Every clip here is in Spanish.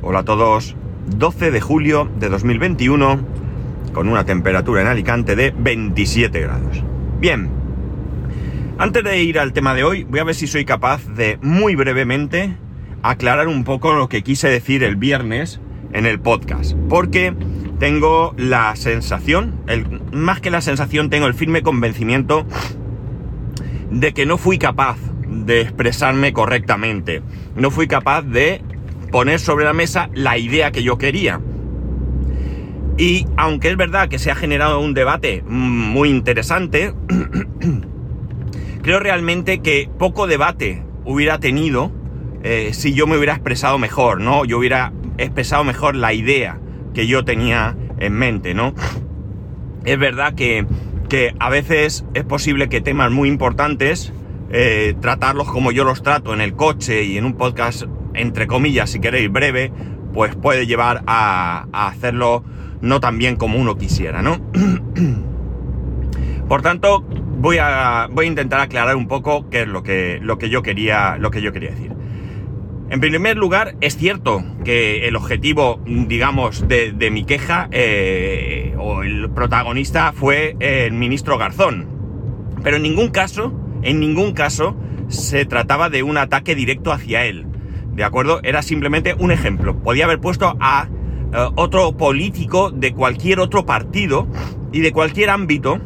Hola a todos. 12 de julio de 2021 con una temperatura en Alicante de 27 grados. Bien. Antes de ir al tema de hoy, voy a ver si soy capaz de muy brevemente aclarar un poco lo que quise decir el viernes en el podcast. Porque tengo la sensación, el, más que la sensación, tengo el firme convencimiento de que no fui capaz de expresarme correctamente. No fui capaz de poner sobre la mesa la idea que yo quería. Y aunque es verdad que se ha generado un debate muy interesante, creo realmente que poco debate hubiera tenido eh, si yo me hubiera expresado mejor, ¿no? Yo hubiera expresado mejor la idea que yo tenía en mente, ¿no? Es verdad que, que a veces es posible que temas muy importantes, eh, tratarlos como yo los trato en el coche y en un podcast entre comillas, si queréis, breve, pues puede llevar a, hacerlo no tan bien como uno quisiera, ¿no? Por tanto, voy a, voy a intentar aclarar un poco qué es lo que, lo que, yo, quería, lo que yo quería decir. En primer lugar, es cierto que el objetivo, digamos, de, mi queja, eh, o el protagonista, fue el ministro Garzón. Pero en ningún caso, en ningún caso, se trataba de un ataque directo hacia él. ¿De acuerdo? Era simplemente un ejemplo. Podía haber puesto a eh, otro político de cualquier otro partido y de cualquier ámbito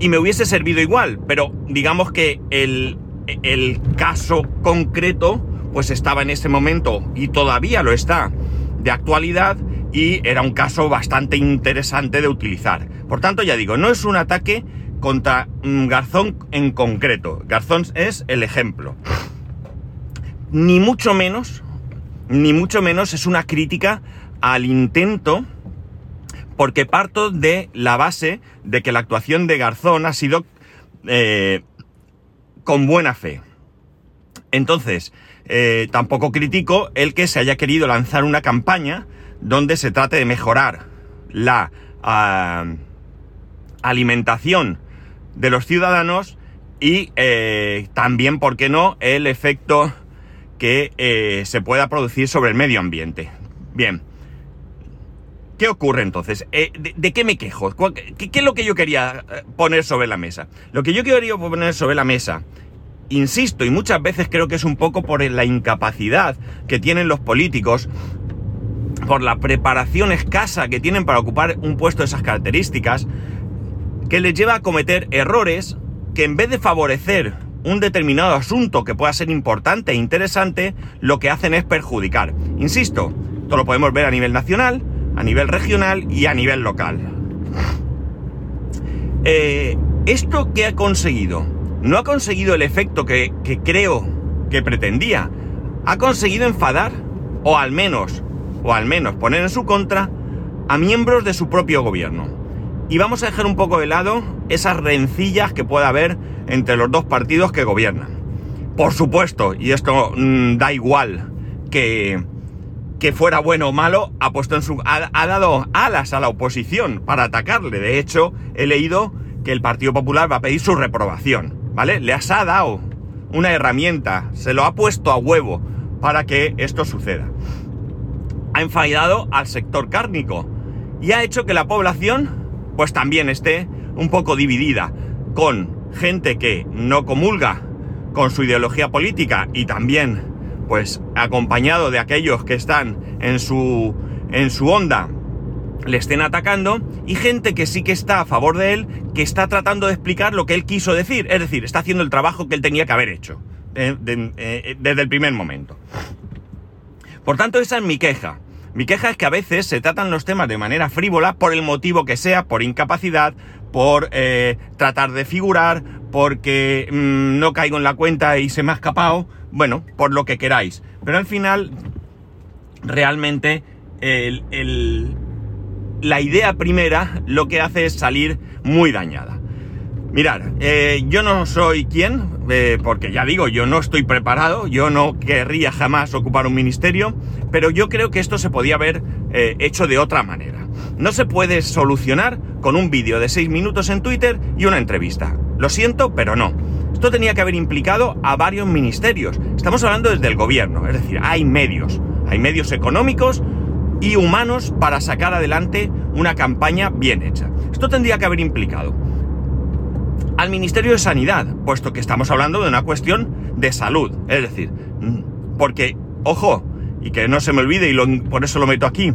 y me hubiese servido igual, pero digamos que el, el caso concreto pues estaba en ese momento y todavía lo está de actualidad y era un caso bastante interesante de utilizar. Por tanto, ya digo, no es un ataque contra mm, Garzón en concreto. Garzón es el ejemplo ni mucho menos, ni mucho menos es una crítica al intento, porque parto de la base de que la actuación de Garzón ha sido eh, con buena fe. Entonces, eh, tampoco critico el que se haya querido lanzar una campaña donde se trate de mejorar la ah, alimentación de los ciudadanos y eh, también, ¿por qué no?, el efecto que eh, se pueda producir sobre el medio ambiente. Bien. ¿Qué ocurre entonces? Eh, de, qué me quejo? ¿Qué, es lo que yo quería eh, poner sobre la mesa? Lo que yo quería poner sobre la mesa, insisto, y muchas veces creo que es un poco por la incapacidad que tienen los políticos, por la preparación escasa que tienen para ocupar un puesto de esas características, que les lleva a cometer errores que en vez de favorecer un determinado asunto que pueda ser importante e interesante, lo que hacen es perjudicar. Insisto, esto lo podemos ver a nivel nacional, a nivel regional y a nivel local. Eh, ¿Esto qué ha conseguido? No ha conseguido el efecto que, que creo que pretendía. Ha conseguido enfadar, o al menos, o al menos poner en su contra, a miembros de su propio gobierno. Y vamos a dejar un poco de lado esas rencillas que pueda haber entre los dos partidos que gobiernan. Por supuesto, y esto mm, da igual que, que fuera bueno o malo, ha puesto en su. Ha, dado alas a la oposición para atacarle. De hecho, he leído que el Partido Popular va a pedir su reprobación. ¿Vale? Le ha dado una herramienta, se lo ha puesto a huevo para que esto suceda. Ha enfadado al sector cárnico y ha hecho que la población pues también esté un poco dividida con gente que no comulga con su ideología política y también pues acompañado de aquellos que están en su en su onda le estén atacando y gente que sí que está a favor de él, que está tratando de explicar lo que él quiso decir, es decir, está haciendo el trabajo que él tenía que haber hecho eh, eh, desde el primer momento. Por tanto, esa es mi queja. Mi queja es que a veces se tratan los temas de manera frívola por el motivo que sea, por incapacidad, por eh, tratar de figurar, porque mm, no caigo en la cuenta y se me ha escapado, bueno, por lo que queráis. Pero al final, realmente, la idea primera lo que hace es salir muy dañada. Mirad, eh, yo no soy quien, eh, porque ya digo, yo no estoy preparado, yo no querría jamás ocupar un ministerio, pero yo creo que esto se podía haber hecho de otra manera. No se puede solucionar con un vídeo de 6 minutos en Twitter y una entrevista. Lo siento, pero no. Esto tenía que haber implicado a varios ministerios. Estamos hablando desde el gobierno, es decir, hay medios, Hay medios económicos y humanos para sacar adelante una campaña bien hecha. Esto tendría que haber implicado al Ministerio de Sanidad, puesto que estamos hablando de una cuestión de salud. Es decir, mm, porque, ojo, y que no se me olvide y por eso lo meto aquí,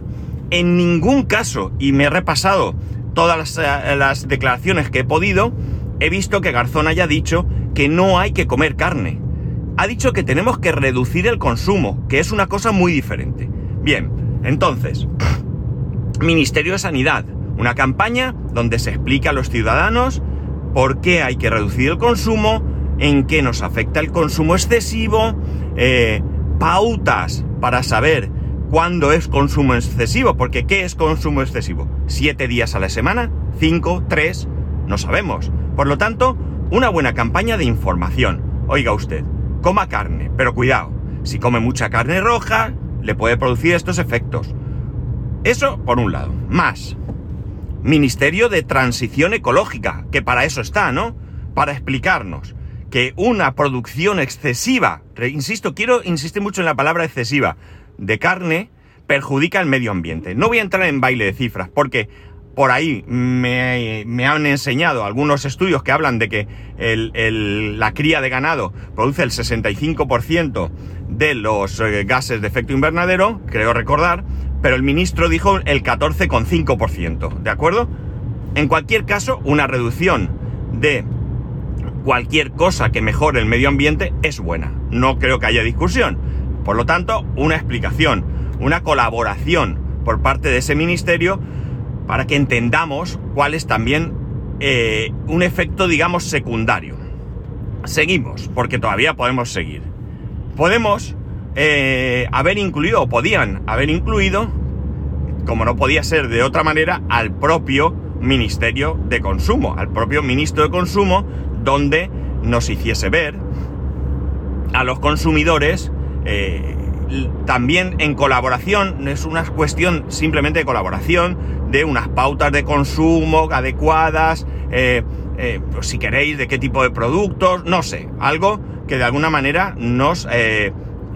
en ningún caso, y me he repasado todas las, eh, las declaraciones que he podido, he visto que Garzón haya dicho que no hay que comer carne. Ha dicho que tenemos que reducir el consumo, que es una cosa muy diferente. Bien, entonces, Ministerio de Sanidad, una campaña donde se explica a los ciudadanos por qué hay que reducir el consumo, en qué nos afecta el consumo excesivo, eh, pautas para saber cuándo es consumo excesivo, porque ¿qué es consumo excesivo? ¿Siete días a la semana? ¿Cinco? ¿Tres? No sabemos. Por lo tanto, una buena campaña de información. Oiga usted, coma carne, pero cuidado, si come mucha carne roja, le puede producir estos efectos. Eso por un lado. Más. Ministerio de Transición Ecológica, que para eso está, ¿no? Para explicarnos que una producción excesiva, insisto, quiero insistir mucho en la palabra excesiva, de carne perjudica al medio ambiente. No voy a entrar en baile de cifras, porque por ahí me, han enseñado algunos estudios que hablan de que la cría de ganado produce el 65% de los eh, gases de efecto invernadero, creo recordar, pero el ministro dijo el 14,5%, ¿de acuerdo? En cualquier caso, una reducción de cualquier cosa que mejore el medio ambiente es buena. No creo que haya discusión. Por lo tanto, una explicación, una colaboración por parte de ese ministerio para que entendamos cuál es también eh, un efecto, digamos, secundario. Seguimos, porque todavía podemos seguir. Podemos eh, haber incluido, o podían haber incluido, como no podía ser de otra manera, al propio Ministerio de Consumo, al propio Ministro de Consumo, donde nos hiciese ver a los consumidores eh, también en colaboración, no es una cuestión simplemente de colaboración, de unas pautas de consumo adecuadas, eh, pues si queréis, de qué tipo de productos, no sé, algo que de alguna manera nos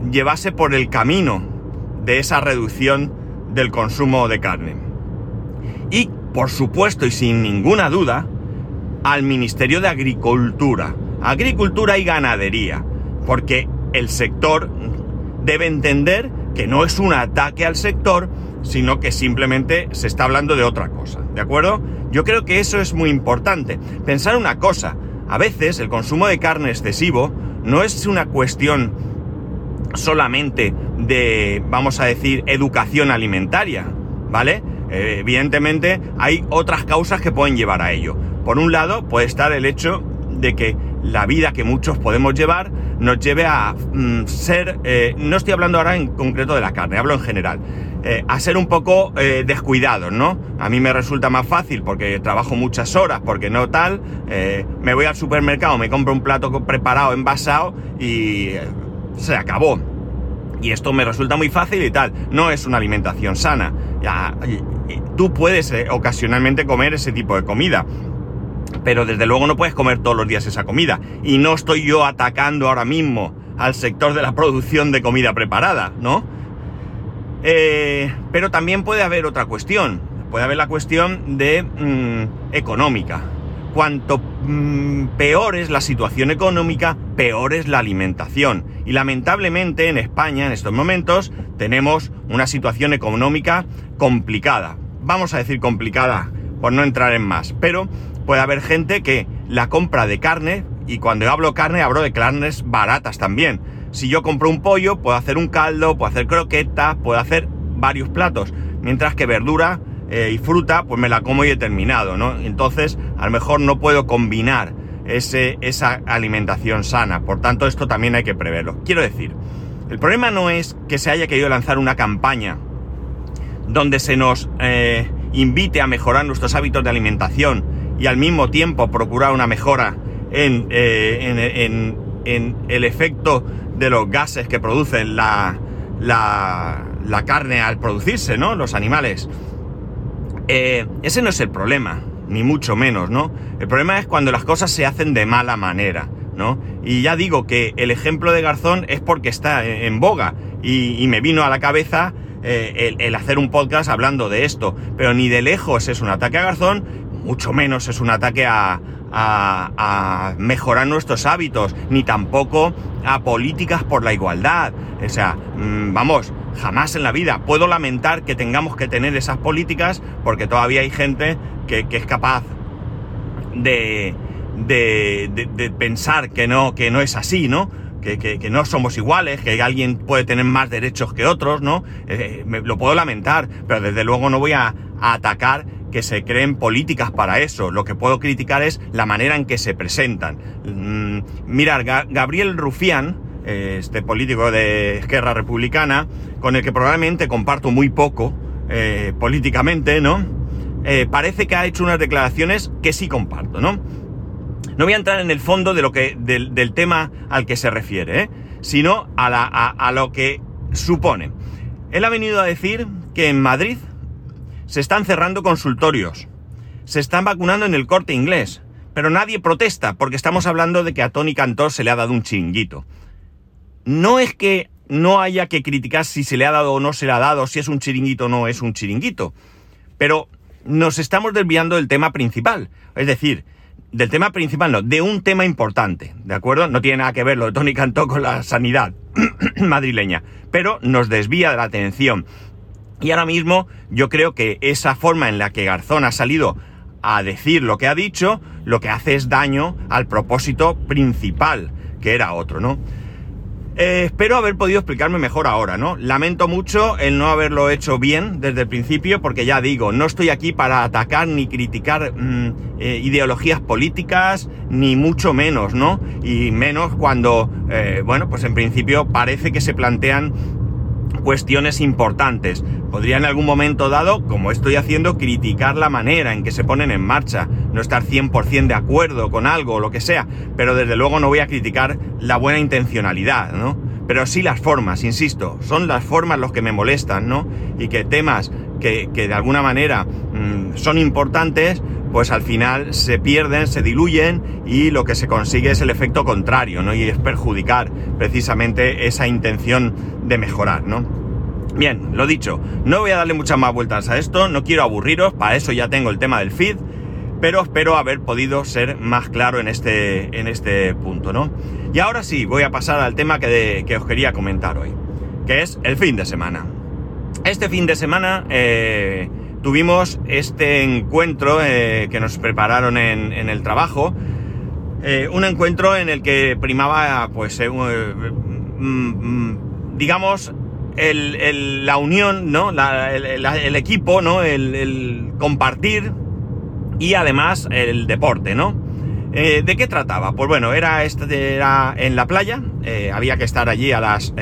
llevase por el camino de esa reducción del consumo de carne. Y, por supuesto y sin ninguna duda, al Ministerio de Agricultura, Agricultura y Ganadería, porque el sector debe entender que no es un ataque al sector, sino que simplemente se está hablando de otra cosa, ¿de acuerdo? Yo creo que eso es muy importante. Pensar una cosa, a veces el consumo de carne excesivo no es una cuestión solamente de, vamos a decir, educación alimentaria, ¿vale? Eh, evidentemente hay otras causas que pueden llevar a ello. Por un lado puede estar el hecho de que la vida que muchos podemos llevar nos lleve a mm, ser, eh, no estoy hablando ahora en concreto de la carne, hablo en general, eh, a ser un poco descuidados, ¿no? A mí me resulta más fácil porque trabajo muchas horas, porque no tal, me voy al supermercado, me compro un plato preparado, envasado y se acabó. Y esto me resulta muy fácil y tal. No es una alimentación sana. Ya, tú puedes eh, ocasionalmente comer ese tipo de comida. Pero desde luego no puedes comer todos los días esa comida. Y no estoy yo atacando ahora mismo al sector de la producción de comida preparada, ¿no? Eh, pero también puede haber otra cuestión. Puede haber la cuestión de mm, económica cuanto mm, peor es la situación económica, peor es la alimentación. Y lamentablemente en España en estos momentos tenemos una situación económica complicada. Vamos a decir complicada por no entrar en más, pero puede haber gente que la compra de carne, y cuando hablo carne hablo de carnes baratas también. Si yo compro un pollo, puedo hacer un caldo, puedo hacer croquetas, puedo hacer varios platos, mientras que verdura eh, y fruta, pues me la como y he terminado, ¿no? Entonces, a lo mejor no puedo combinar ese, esa alimentación sana. Por tanto, esto también hay que preverlo. Quiero decir, el problema no es que se haya querido lanzar una campaña donde se nos eh, invite a mejorar nuestros hábitos de alimentación y al mismo tiempo procurar una mejora en, eh, en, el efecto de los gases que producen la, la, la carne al producirse, ¿no? Los animales. Eh, ese no es el problema, ni mucho menos, ¿no? El problema es cuando las cosas se hacen de mala manera, ¿no? Y ya digo que el ejemplo de Garzón es porque está en, boga y, me vino a la cabeza eh, el, hacer un podcast hablando de esto, pero ni de lejos es un ataque a Garzón, mucho menos es un ataque a, a, mejorar nuestros hábitos, ni tampoco a políticas por la igualdad. O sea, mm, vamos, jamás en la vida puedo lamentar que tengamos que tener esas políticas porque todavía hay gente que, es capaz de, de, pensar que no, que no es así, ¿no? Que, no somos iguales, que alguien puede tener más derechos que otros, ¿no? Eh, lo puedo lamentar, pero desde luego no voy a, atacar que se creen políticas para eso. Lo que puedo criticar es la manera en que se presentan. Mm, mirar, Gabriel Rufián, eh, este político de Esquerra Republicana, con el que probablemente comparto muy poco eh, políticamente, ¿no? Eh, parece que ha hecho unas declaraciones que sí comparto, ¿no? No voy a entrar en el fondo de lo que, del, tema al que se refiere, sino a, a lo que supone. Él ha venido a decir que en Madrid se están cerrando consultorios, se están vacunando en el corte inglés, pero nadie protesta porque estamos hablando de que a Tony Cantor se le ha dado un chinguito. No es que no haya que criticar si se le ha dado o no se le ha dado, si es un chiringuito o no es un chiringuito, pero nos estamos desviando del tema principal, es decir, del tema principal no, de un tema importante, ¿de acuerdo? No tiene nada que ver lo de Tony Cantó con la sanidad madrileña, pero nos desvía de la atención. Y ahora mismo yo creo que esa forma en la que Garzón ha salido a decir lo que ha dicho, lo que hace es daño al propósito principal, que era otro, ¿no? Eh, espero haber podido explicarme mejor ahora, ¿no? Lamento mucho el no haberlo hecho bien desde el principio, porque ya digo, no estoy aquí para atacar ni criticar mm, eh, ideologías políticas, ni mucho menos, ¿no? Y menos cuando, eh, bueno, pues en principio parece que se plantean cuestiones importantes. Podría en algún momento dado, como estoy haciendo, criticar la manera en que se ponen en marcha, no estar 100% de acuerdo con algo o lo que sea, pero desde luego no voy a criticar la buena intencionalidad, ¿no? Pero sí las formas, insisto, son las formas los que me molestan, ¿no? Y que temas que, de alguna manera mm, son importantes, pues al final se pierden, se diluyen y lo que se consigue es el efecto contrario, ¿no? Y es perjudicar precisamente esa intención de mejorar, ¿no? Bien, lo dicho, no voy a darle muchas más vueltas a esto, no quiero aburriros, para eso ya tengo el tema del feed, pero espero haber podido ser más claro en este, en este punto, ¿no? Y ahora sí, voy a pasar al tema que, que os quería comentar hoy, que es el fin de semana. Este fin de semana eh, tuvimos este encuentro eh, que nos prepararon en, el trabajo. Eh, un encuentro en el que primaba, pues, mm, mm, digamos, la unión, ¿no? el, equipo, ¿no? El, compartir y además el deporte, ¿no? ¿De qué trataba? Pues bueno, era, este, era en la playa, había que estar allí a las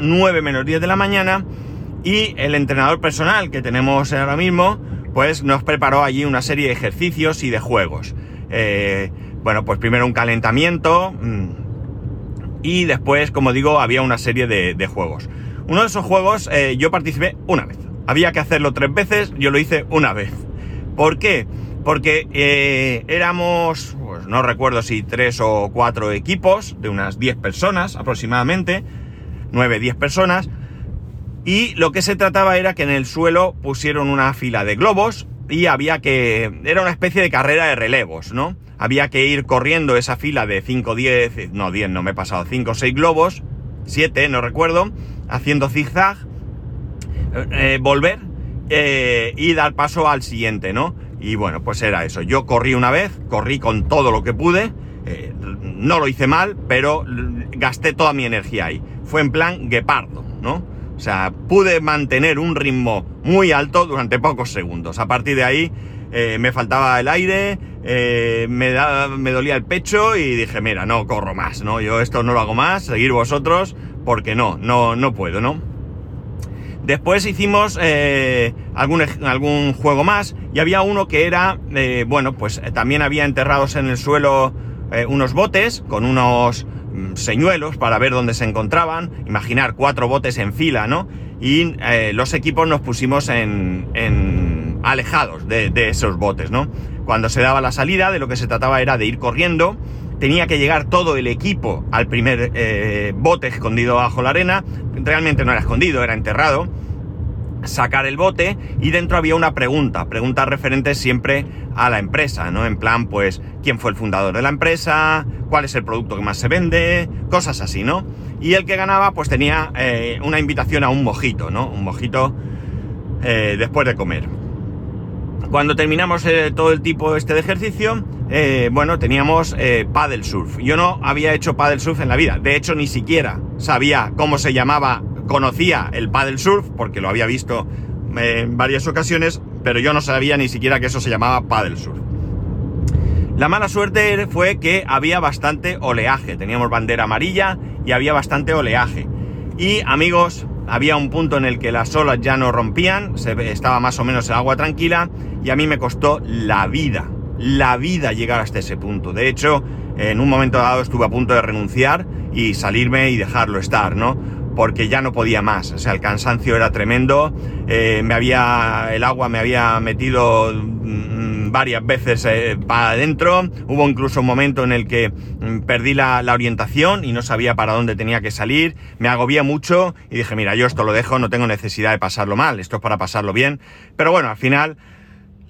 9 menos 10 de la mañana y el entrenador personal que tenemos ahora mismo, pues nos preparó allí una serie de ejercicios y de juegos. Eh, bueno, pues primero un calentamiento mm, y después, como digo, había una serie de, juegos. Uno de esos juegos eh, yo participé una vez. Había que hacerlo tres veces, yo lo hice una vez. ¿Por qué? Porque eh, éramos, pues no recuerdo si tres o cuatro equipos, de unas diez personas aproximadamente, nueve, diez personas, y lo que se trataba era que en el suelo pusieron una fila de globos y había que... Era una especie de carrera de relevos, ¿no? Había que ir corriendo esa fila de 5, 10, no 10, no me he pasado, 5 o 6 globos, 7, no recuerdo, haciendo zigzag, eh, volver eh, y dar paso al siguiente, ¿no? Y bueno, pues era eso. Yo corrí una vez, corrí con todo lo que pude, eh, no lo hice mal, pero gasté toda mi energía ahí. Fue en plan guepardo, ¿no? O sea, pude mantener un ritmo muy alto durante pocos segundos. A partir de ahí eh, me faltaba el aire, eh, me, me dolía el pecho y dije, mira, no corro más, ¿no? Yo esto no lo hago más, seguir vosotros, porque no, no, no puedo, ¿no? Después hicimos algún, algún, juego más y había uno que era, bueno, pues también había enterrados en el suelo unos botes con unos Mm, señuelos para ver dónde se encontraban, imaginar cuatro botes en fila, ¿no? Y eh, los equipos nos pusimos en, en alejados de, esos botes, ¿no? Cuando se daba la salida, de lo que se trataba era de ir corriendo tenía que llegar todo el equipo al primer eh, bote escondido bajo la arena. Realmente no era escondido, era enterrado. Sacar el bote y dentro había una pregunta, preguntas referentes siempre a la empresa, ¿no? En plan, pues, ¿quién fue el fundador de la empresa? ¿Cuál es el producto que más se vende? Cosas así, ¿no? Y el que ganaba, pues tenía eh, una invitación a un mojito, ¿no? Un mojito eh, después de comer. Cuando terminamos eh, todo el tipo este de ejercicio, bueno, teníamos paddle surf. Yo no había hecho paddle surf en la vida. De hecho, ni siquiera sabía cómo se llamaba, conocía el paddle surf, porque lo había visto en varias ocasiones, pero yo no sabía ni siquiera que eso se llamaba paddle surf. La mala suerte fue que había bastante oleaje. Teníamos bandera amarilla y había bastante oleaje. Y amigos, había un punto en el que las olas ya no rompían, se, estaba más o menos el agua tranquila y a mí me costó la vida, la vida llegar hasta ese punto. De hecho, en un momento dado estuve a punto de renunciar y salirme y dejarlo estar, ¿no? Porque ya no podía más, o sea, el cansancio era tremendo, eh, me había, el agua me había metido mm, varias veces eh, para adentro. Hubo incluso un momento en el que mm, perdí la, orientación y no sabía para dónde tenía que salir. Me agobié mucho y dije, mira, yo esto lo dejo, no tengo necesidad de pasarlo mal, esto es para pasarlo bien. Pero bueno, al final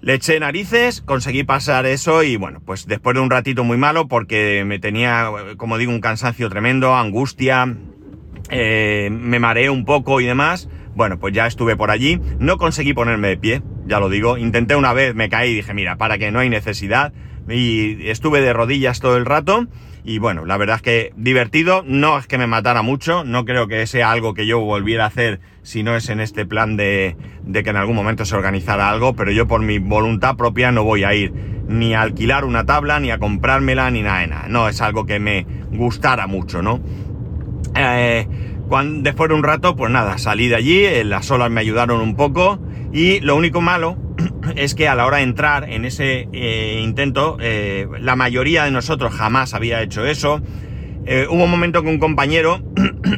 le eché narices, conseguí pasar eso y bueno, pues después de un ratito muy malo porque me tenía, como digo, un cansancio tremendo, angustia, eh, me mareé un poco y demás. Bueno, pues ya estuve por allí, no conseguí ponerme de pie, ya lo digo, intenté una vez, me caí y dije, mira, para que no hay necesidad, y estuve de rodillas todo el rato, y bueno, la verdad es que divertido, no es que me matara mucho, no creo que sea algo que yo volviera a hacer si no es en este plan de, de que en algún momento se organizara algo, pero yo por mi voluntad propia no voy a ir ni a alquilar una tabla, ni a comprármela, ni nada de nada, no es algo que me gustara mucho, ¿no? Eh, después de un rato, pues nada, salí de allí, eh, las olas me ayudaron un poco y lo único malo es que a la hora de entrar en ese eh, intento, la mayoría de nosotros jamás había hecho eso. hubo un momento que un compañero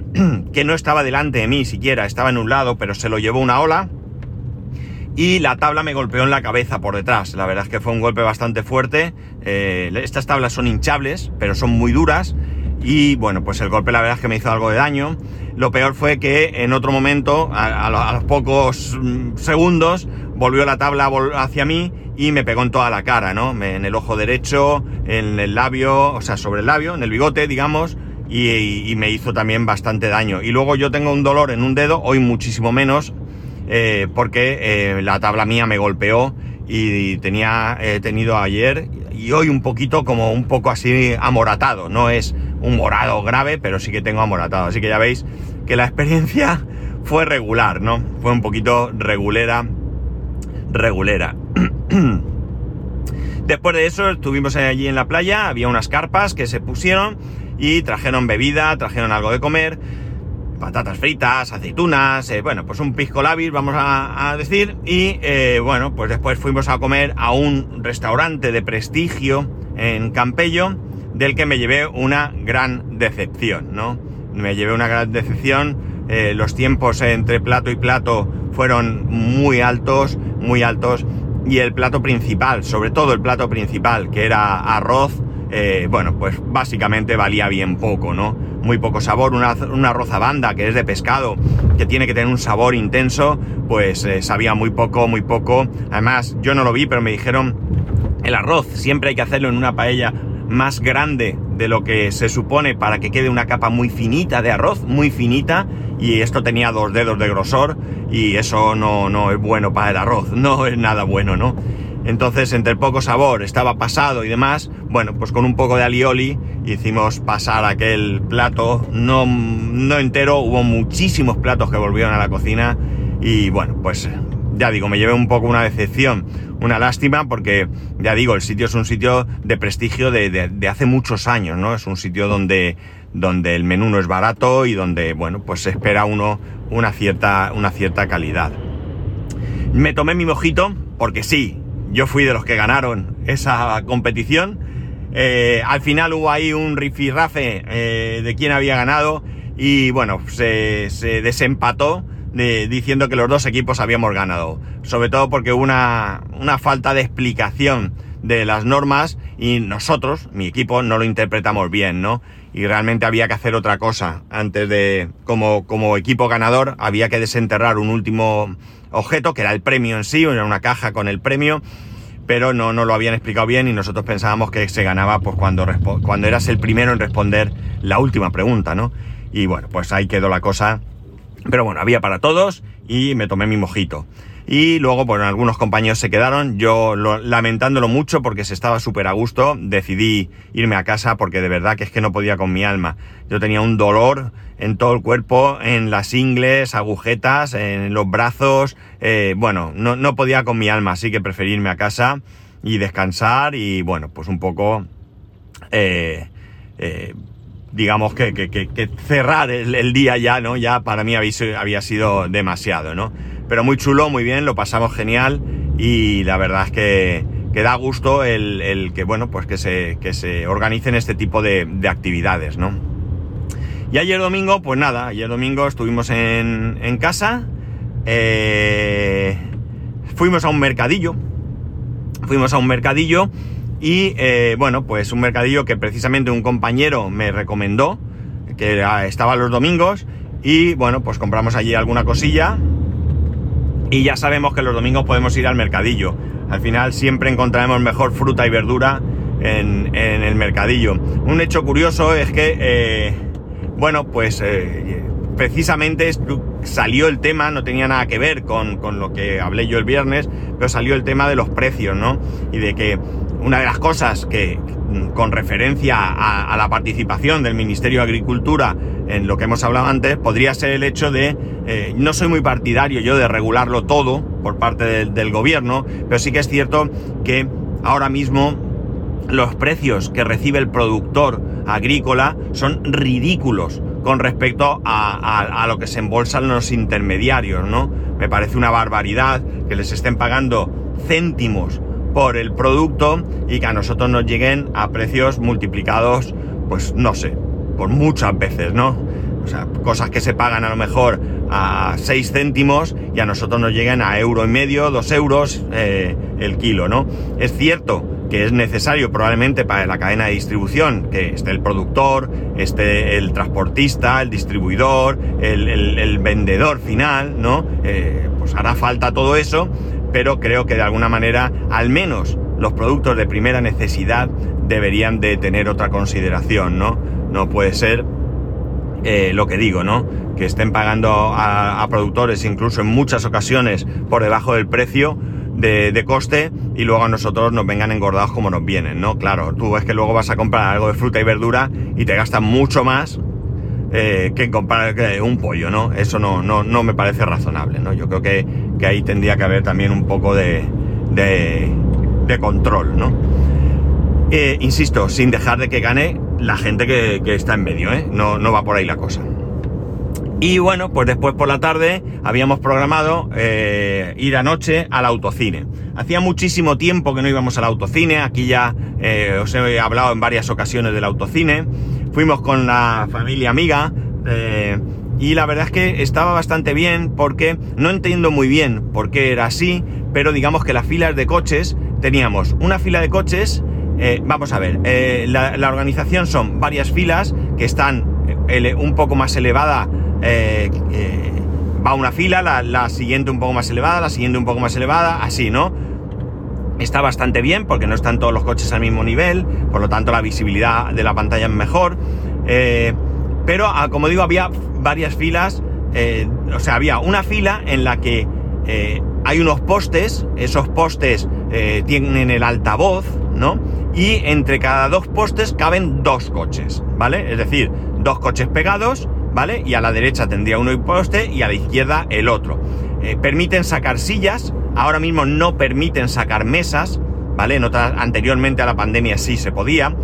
que no estaba delante de mí siquiera, estaba en un lado, pero se lo llevó una ola y la tabla me golpeó en la cabeza por detrás. La verdad es que fue un golpe bastante fuerte. estas tablas son hinchables, pero son muy duras y bueno, pues el golpe la verdad es que me hizo algo de daño. Lo peor fue que en otro momento, a, los pocos mm, segundos, volvió la tabla hacia mí y me pegó en toda la cara, ¿no? en el ojo derecho, en el labio, o sea, sobre el labio, en el bigote, digamos, y, me hizo también bastante daño. Y luego yo tengo un dolor en un dedo, hoy muchísimo menos, eh, porque eh, la tabla mía me golpeó y tenía he tenido ayer y hoy un poquito como un poco así amoratado, no es un morado grave, pero sí que tengo amoratado. Así que ya veis que la experiencia fue regular, ¿no? Fue un poquito regulera, regulera. Después de eso estuvimos allí en la playa, había unas carpas que se pusieron y trajeron bebida, trajeron algo de comer, patatas fritas, aceitunas, eh, bueno, pues un pisco labis, vamos a, decir, y eh, bueno, pues después fuimos a comer a un restaurante de prestigio en Campello, del que me llevé una gran decepción, ¿no? Me llevé una gran decepción, eh, los tiempos entre plato y plato fueron muy altos, muy altos, y el plato principal, sobre todo el plato principal, que era arroz, eh, bueno, pues básicamente valía bien poco, ¿no? Muy poco sabor, una, una banda que es de pescado, que tiene que tener un sabor intenso, pues eh, sabía muy poco, muy poco. Además, yo no lo vi, pero me dijeron, el arroz siempre hay que hacerlo en una paella más grande de lo que se supone para que quede una capa muy finita de arroz, muy finita, y esto tenía dos dedos de grosor, y eso no, no es bueno para el arroz, no es nada bueno, ¿no? Entonces, entre poco sabor, estaba pasado y demás, bueno, pues con un poco de alioli hicimos pasar aquel plato, no, no entero, hubo muchísimos platos que volvieron a la cocina, y bueno, pues ya digo, me llevé un poco una decepción, una lástima, porque ya digo, el sitio es un sitio de prestigio de, hace muchos años, ¿no? Es un sitio donde, donde el menú no es barato y donde, bueno, pues se espera uno una cierta, una cierta calidad. Me tomé mi mojito, porque sí, yo fui de los que ganaron esa competición. Eh, al final hubo ahí un rifirrafe eh, de quién había ganado y bueno, se, se desempató diciendo que los dos equipos habíamos ganado. Sobre todo porque hubo una, falta de explicación de las normas y nosotros, mi equipo, no lo interpretamos bien, ¿no? Y realmente había que hacer otra cosa. Antes de, como equipo ganador, había que desenterrar un último objeto, que era el premio en sí, era una caja con el premio, pero no, no lo habían explicado bien y nosotros pensábamos que se ganaba pues cuando, cuando eras el primero en responder la última pregunta, ¿no? Y bueno, pues ahí quedó la cosa. Pero bueno, había para todos y me tomé mi mojito. Y luego, bueno, algunos compañeros se quedaron. Yo, lamentándolo mucho porque se estaba súper a gusto, decidí irme a casa porque de verdad que es que no podía con mi alma. Yo tenía un dolor en todo el cuerpo, en las ingles, agujetas, en los brazos. Eh, bueno, no, no, podía con mi alma, así que preferí irme a casa y descansar y, bueno, pues un poco... Eh, eh, digamos que, que, cerrar el, día ya, ¿no? Ya para mí había, había sido demasiado, ¿no? Pero muy chulo, muy bien, lo pasamos genial y la verdad es que, que da gusto el, el, que, bueno, pues que se, que se organicen este tipo de, de, actividades, ¿no? Y ayer domingo, pues nada, ayer domingo estuvimos en, en casa, eh, fuimos a un mercadillo, fuimos a un mercadillo y eh, bueno, pues un mercadillo que precisamente un compañero me recomendó, que estaba los domingos, y bueno, pues compramos allí alguna cosilla y ya sabemos que los domingos podemos ir al mercadillo. Al final siempre encontraremos mejor fruta y verdura en, el mercadillo. Un hecho curioso es que, eh, bueno, pues eh, precisamente salió el tema, no tenía nada que ver con, lo que hablé yo el viernes, pero salió el tema de los precios, ¿no? Y de que una de las cosas que, con referencia a, la participación del Ministerio de Agricultura en lo que hemos hablado antes, podría ser el hecho de, eh, no soy muy partidario yo de regularlo todo por parte del gobierno, pero sí que es cierto que ahora mismo los precios que recibe el productor agrícola son ridículos con respecto a, a, lo que se embolsan los intermediarios, ¿no? Me parece una barbaridad que les estén pagando céntimos por el producto y que a nosotros nos lleguen a precios multiplicados, pues no sé, por muchas veces, ¿no? O sea, cosas que se pagan a lo mejor a 6 céntimos y a nosotros nos lleguen a euro y medio, 2 euros eh, el kilo, ¿no? Es cierto que es necesario probablemente para la cadena de distribución que esté el productor, esté el transportista, el distribuidor, el, vendedor final, ¿no? Eh, pues hará falta todo eso, pero creo que de alguna manera, al menos los productos de primera necesidad deberían de tener otra consideración, ¿no? No puede ser eh, lo que digo, ¿no? Que estén pagando a, productores incluso en muchas ocasiones por debajo del precio de, coste y luego a nosotros nos vengan engordados como nos vienen, ¿no? Claro, tú ves que luego vas a comprar algo de fruta y verdura y te gastan mucho más eh, que comprar un pollo, ¿no? Eso no, no, no me parece razonable, ¿no? Yo creo que, que ahí tendría que haber también un poco de, de, control, ¿no? Eh, insisto, sin dejar de que gane la gente que, está en medio, ¿eh? No, no va por ahí la cosa. Y bueno, pues después por la tarde habíamos programado ir anoche al autocine. Hacía muchísimo tiempo que no íbamos al autocine, aquí ya os he hablado en varias ocasiones del autocine. Fuimos con la familia amiga, y la verdad es que estaba bastante bien porque no entiendo muy bien por qué era así, pero digamos que las filas de coches, teníamos una fila de coches, eh, vamos a ver, eh, la, organización son varias filas que están eh, un poco más elevada, va una fila, la, la siguiente un poco más elevada, la siguiente un poco más elevada, así, ¿no? Está bastante bien porque no están todos los coches al mismo nivel, por lo tanto la visibilidad de la pantalla es mejor. pero ah, como digo, había varias filas, eh, o sea, había una fila en la que eh, hay unos postes, esos postes eh, tienen el altavoz, ¿no? Y entre cada dos postes caben dos coches, ¿vale? Es decir, dos coches pegados, ¿vale? Y a la derecha tendría uno y poste y a la izquierda el otro. Permiten sacar sillas, ahora mismo no permiten sacar mesas, ¿vale? En anteriormente a la pandemia sí se podía.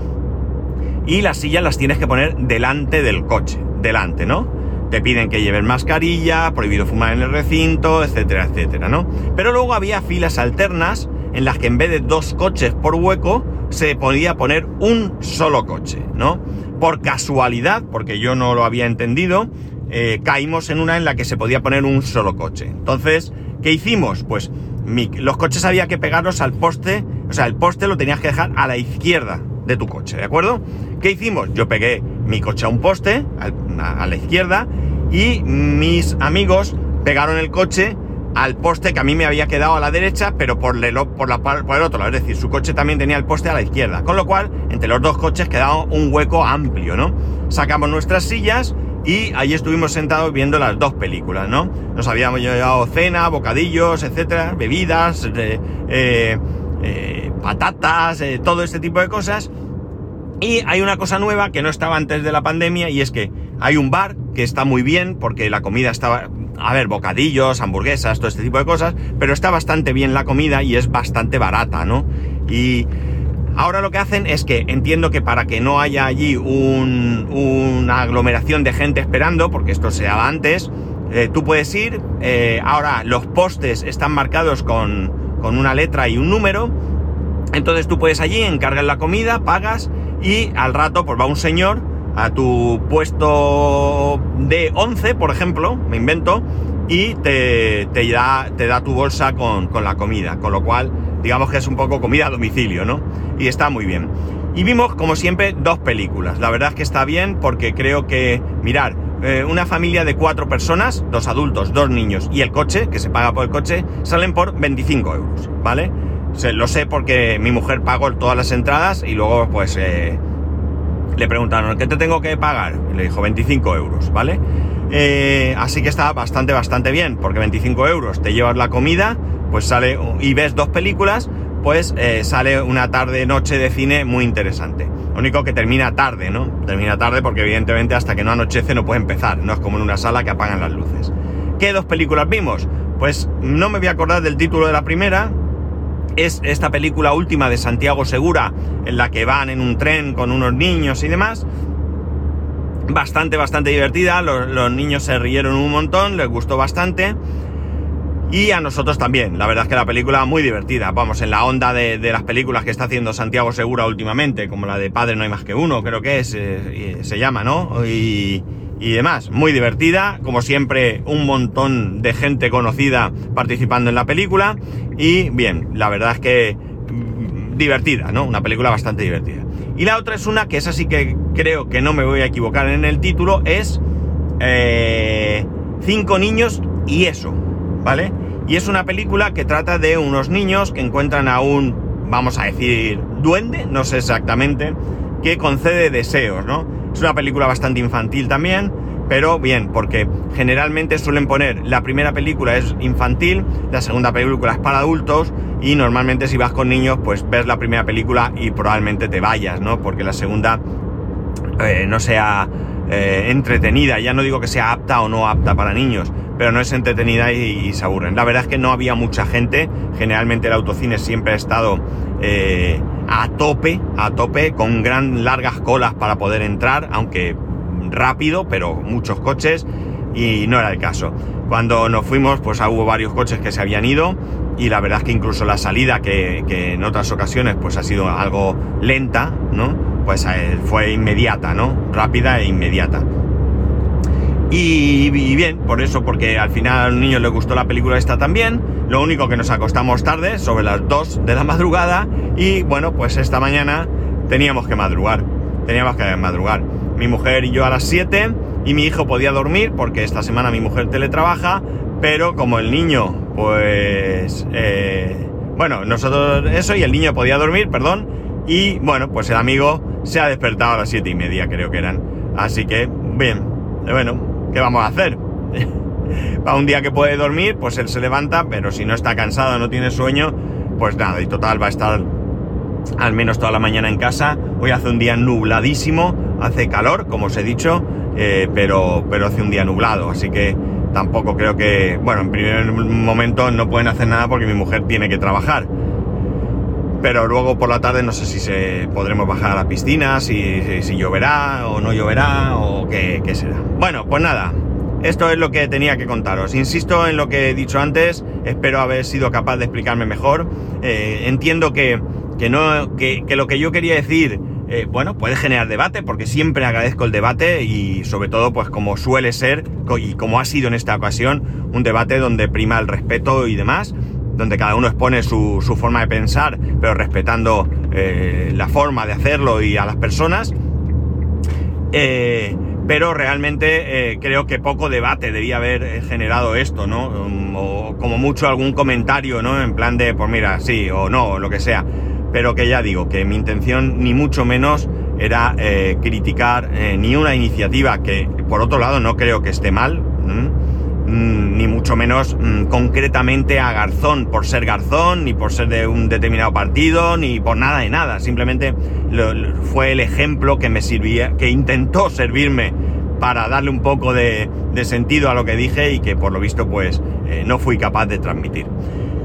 Y las sillas las tienes que poner delante del coche, delante, ¿no? te piden que lleven mascarilla, prohibido fumar en el recinto, etcétera, etcétera, ¿no? Pero luego había filas alternas en las que en vez de dos coches por hueco, se podía poner un solo coche, ¿no? Por casualidad, porque yo no lo había entendido, eh, caímos en una en la que se podía poner un solo coche. Entonces, ¿qué hicimos? Pues los coches había que pegarlos al poste, o sea, el poste lo tenías que dejar a la izquierda de tu coche, ¿de acuerdo? ¿Qué hicimos? Yo pegué mi coche a un poste, a, la izquierda, y mis amigos pegaron el coche al poste que a mí me había quedado a la derecha, pero por, el, por, la, por el otro lado. Es decir, su coche también tenía el poste a la izquierda. Con lo cual, entre los dos coches quedaba un hueco amplio, ¿no? Sacamos nuestras sillas y ahí estuvimos sentados viendo las dos películas, ¿no? Nos habíamos llevado cena, bocadillos, etcétera, bebidas, eh, eh, patatas, eh, todo este tipo de cosas. Y hay una cosa nueva que no estaba antes de la pandemia y es que hay un bar que está muy bien porque la comida estaba, a ver, bocadillos, hamburguesas, todo este tipo de cosas, pero está bastante bien la comida y es bastante barata, ¿no? Y ahora lo que hacen es que entiendo que para que no haya allí una aglomeración de gente esperando, porque esto se daba antes, eh, tú puedes ir, eh, ahora los postes están marcados con, con una letra y un número, entonces tú puedes allí, encargar la comida, pagas y al rato pues va un señor a tu puesto de 11, por ejemplo, me invento, y te, te, da, te da tu bolsa con, la comida, con lo cual digamos que es un poco comida a domicilio, ¿no? Y está muy bien. Y vimos, como siempre, dos películas. La verdad es que está bien porque creo que, mirar, eh, una familia de cuatro personas, dos adultos, dos niños y el coche, que se paga por el coche, salen por 25 euros, ¿vale? lo sé porque mi mujer pagó todas las entradas y luego pues eh, le preguntaron, ¿qué te tengo que pagar? Le dijo 25 euros, ¿vale? Eh, así que está bastante, bastante bien, porque 25 euros te llevas la comida, pues sale y ves dos películas, pues eh, sale una tarde, noche de cine muy interesante. Lo único que termina tarde, ¿no? Termina tarde porque evidentemente hasta que no anochece no puede empezar, no es como en una sala que apagan las luces. ¿Qué dos películas vimos? Pues no me voy a acordar del título de la primera, es esta película última de Santiago Segura, en la que van en un tren con unos niños y demás. Bastante, bastante divertida, los, niños se rieron un montón, les gustó bastante. Y a nosotros también, la verdad es que la película muy divertida, vamos, en la onda de, las películas que está haciendo Santiago Segura últimamente, como la de Padre no hay más que uno, creo que es, eh, se llama, ¿no? Y, y demás. Muy divertida, como siempre, un montón de gente conocida participando en la película. Y bien, la verdad es que mm, divertida, ¿no? Una película bastante divertida. Y la otra es una que es así que creo que no me voy a equivocar en el título, es eh, Cinco niños y eso, ¿vale? Y es una película que trata de unos niños que encuentran a un, vamos a decir, duende, no sé exactamente, que concede deseos, ¿no? Es una película bastante infantil también, pero bien, porque generalmente suelen poner la primera película es infantil, la segunda película es para adultos y normalmente si vas con niños pues ves la primera película y probablemente te vayas, ¿no? Porque la segunda eh, no sea eh, entretenida, ya no digo que sea apta o no apta para niños, pero no es entretenida y, se aburren. La verdad es que no había mucha gente, generalmente el autocine siempre ha estado... Eh, a tope, a tope, con gran largas colas para poder entrar, aunque rápido, pero muchos coches, y no era el caso. Cuando nos fuimos, pues hubo varios coches que se habían ido, y la verdad es que incluso la salida, que, en otras ocasiones pues ha sido algo lenta, ¿no? Pues eh, fue inmediata, ¿no? Rápida e inmediata. Y, bien, por eso, porque al final a los niños les gustó la película esta también. Lo único que nos acostamos tarde, sobre las 2 de la madrugada, y bueno, pues esta mañana teníamos que madrugar. Teníamos que madrugar. Mi mujer y yo a las 7, y mi hijo podía dormir, porque esta semana mi mujer teletrabaja, pero como el niño, pues... Eh, bueno, nosotros eso, y el niño podía dormir, perdón, y bueno, pues el amigo se ha despertado a las 7 y media, creo que eran. Así que, bien, bueno, ¿qué vamos a hacer? Para un día que puede dormir, pues él se levanta, pero si no está cansado, no tiene sueño, pues nada, y total va a estar al menos toda la mañana en casa. Hoy hace un día nubladísimo, hace calor, como os he dicho, eh, pero, pero hace un día nublado, así que tampoco creo que, bueno, en primer momento no pueden hacer nada porque mi mujer tiene que trabajar. Pero luego por la tarde no sé si se podremos bajar a la piscina, si, si, lloverá o no lloverá o qué, qué será. Bueno, pues nada, esto es lo que tenía que contaros. Insisto en lo que he dicho antes, espero haber sido capaz de explicarme mejor. Eh, entiendo que, que no, que, que, lo que yo quería decir eh, bueno, puede generar debate, porque siempre agradezco el debate y sobre todo, pues como suele ser y como ha sido en esta ocasión, un debate donde prima el respeto y demás, donde cada uno expone su, forma de pensar, pero respetando eh, la forma de hacerlo y a las personas. Eh, pero realmente creo que poco debate debía haber generado esto, ¿no? Um, o como mucho algún comentario, ¿no? En plan de, pues mira, sí o no, o lo que sea pero que ya digo que mi intención ni mucho menos era eh, criticar eh, ni una iniciativa que por otro lado no creo que esté mal, mm, ni mucho menos mm, concretamente a Garzón por ser Garzón, ni por ser de un determinado partido, ni por nada de nada, simplemente fue el ejemplo que me sirvía, que intentó servirme para darle un poco de, sentido a lo que dije y que por lo visto pues eh, no fui capaz de transmitir.